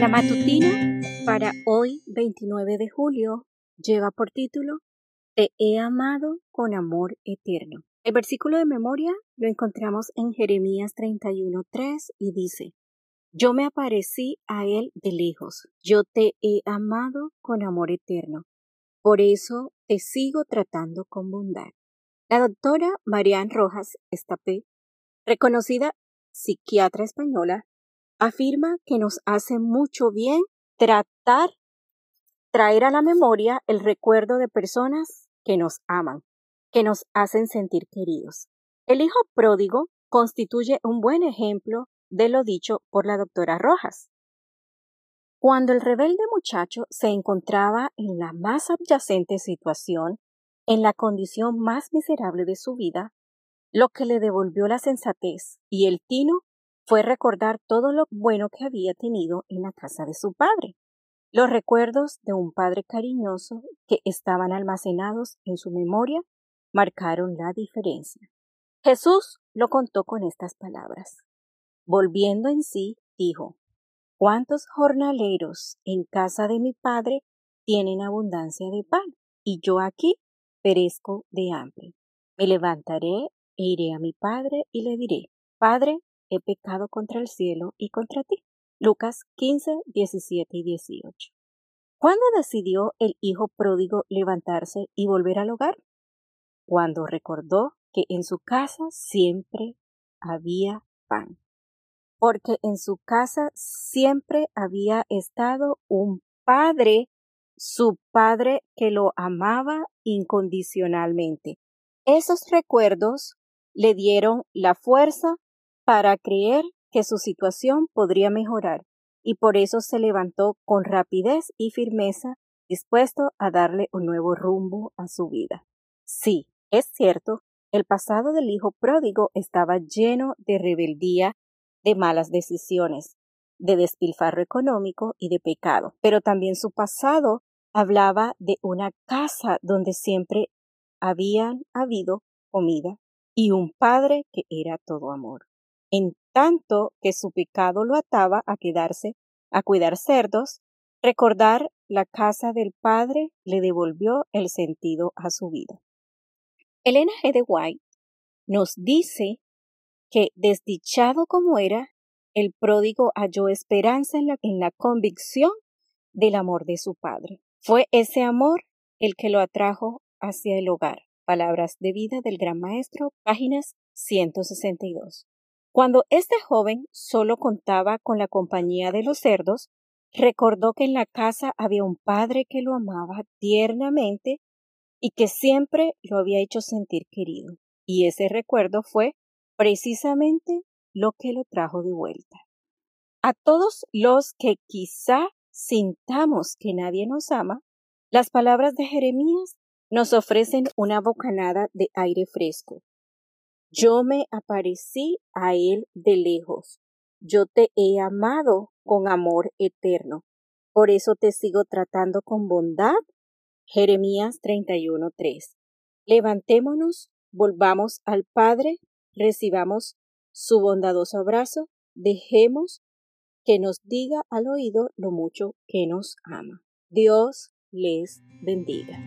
La matutina para hoy 29 de julio lleva por título Te he amado con amor eterno. El versículo de memoria lo encontramos en Jeremías 31.3 y dice, Yo me aparecí a él de lejos, yo te he amado con amor eterno, por eso te sigo tratando con bondad. La doctora Marianne Rojas Estapé, reconocida psiquiatra española, afirma que nos hace mucho bien tratar, traer a la memoria el recuerdo de personas que nos aman, que nos hacen sentir queridos. El hijo pródigo constituye un buen ejemplo de lo dicho por la doctora Rojas. Cuando el rebelde muchacho se encontraba en la más adyacente situación, en la condición más miserable de su vida, lo que le devolvió la sensatez y el tino fue recordar todo lo bueno que había tenido en la casa de su padre. Los recuerdos de un padre cariñoso que estaban almacenados en su memoria marcaron la diferencia. Jesús lo contó con estas palabras. Volviendo en sí, dijo, ¿Cuántos jornaleros en casa de mi padre tienen abundancia de pan? Y yo aquí perezco de hambre. Me levantaré e iré a mi padre y le diré, Padre, he pecado contra el cielo y contra ti. Lucas 15, 17 y 18. ¿Cuándo decidió el hijo pródigo levantarse y volver al hogar? Cuando recordó que en su casa siempre había pan. Porque en su casa siempre había estado un padre, su padre que lo amaba incondicionalmente. Esos recuerdos le dieron la fuerza para creer que su situación podría mejorar, y por eso se levantó con rapidez y firmeza, dispuesto a darle un nuevo rumbo a su vida. Sí, es cierto, el pasado del hijo pródigo estaba lleno de rebeldía, de malas decisiones, de despilfarro económico y de pecado, pero también su pasado hablaba de una casa donde siempre habían habido comida y un padre que era todo amor en tanto que su pecado lo ataba a quedarse a cuidar cerdos, recordar la casa del Padre le devolvió el sentido a su vida. Elena G. de White nos dice que desdichado como era, el pródigo halló esperanza en la, en la convicción del amor de su padre. Fue ese amor el que lo atrajo hacia el hogar. Palabras de vida del Gran Maestro, páginas 162. Cuando este joven solo contaba con la compañía de los cerdos, recordó que en la casa había un padre que lo amaba tiernamente y que siempre lo había hecho sentir querido. Y ese recuerdo fue precisamente lo que lo trajo de vuelta. A todos los que quizá sintamos que nadie nos ama, las palabras de Jeremías nos ofrecen una bocanada de aire fresco, yo me aparecí a él de lejos. Yo te he amado con amor eterno. Por eso te sigo tratando con bondad. Jeremías 31:3. Levantémonos, volvamos al Padre, recibamos su bondadoso abrazo, dejemos que nos diga al oído lo mucho que nos ama. Dios les bendiga.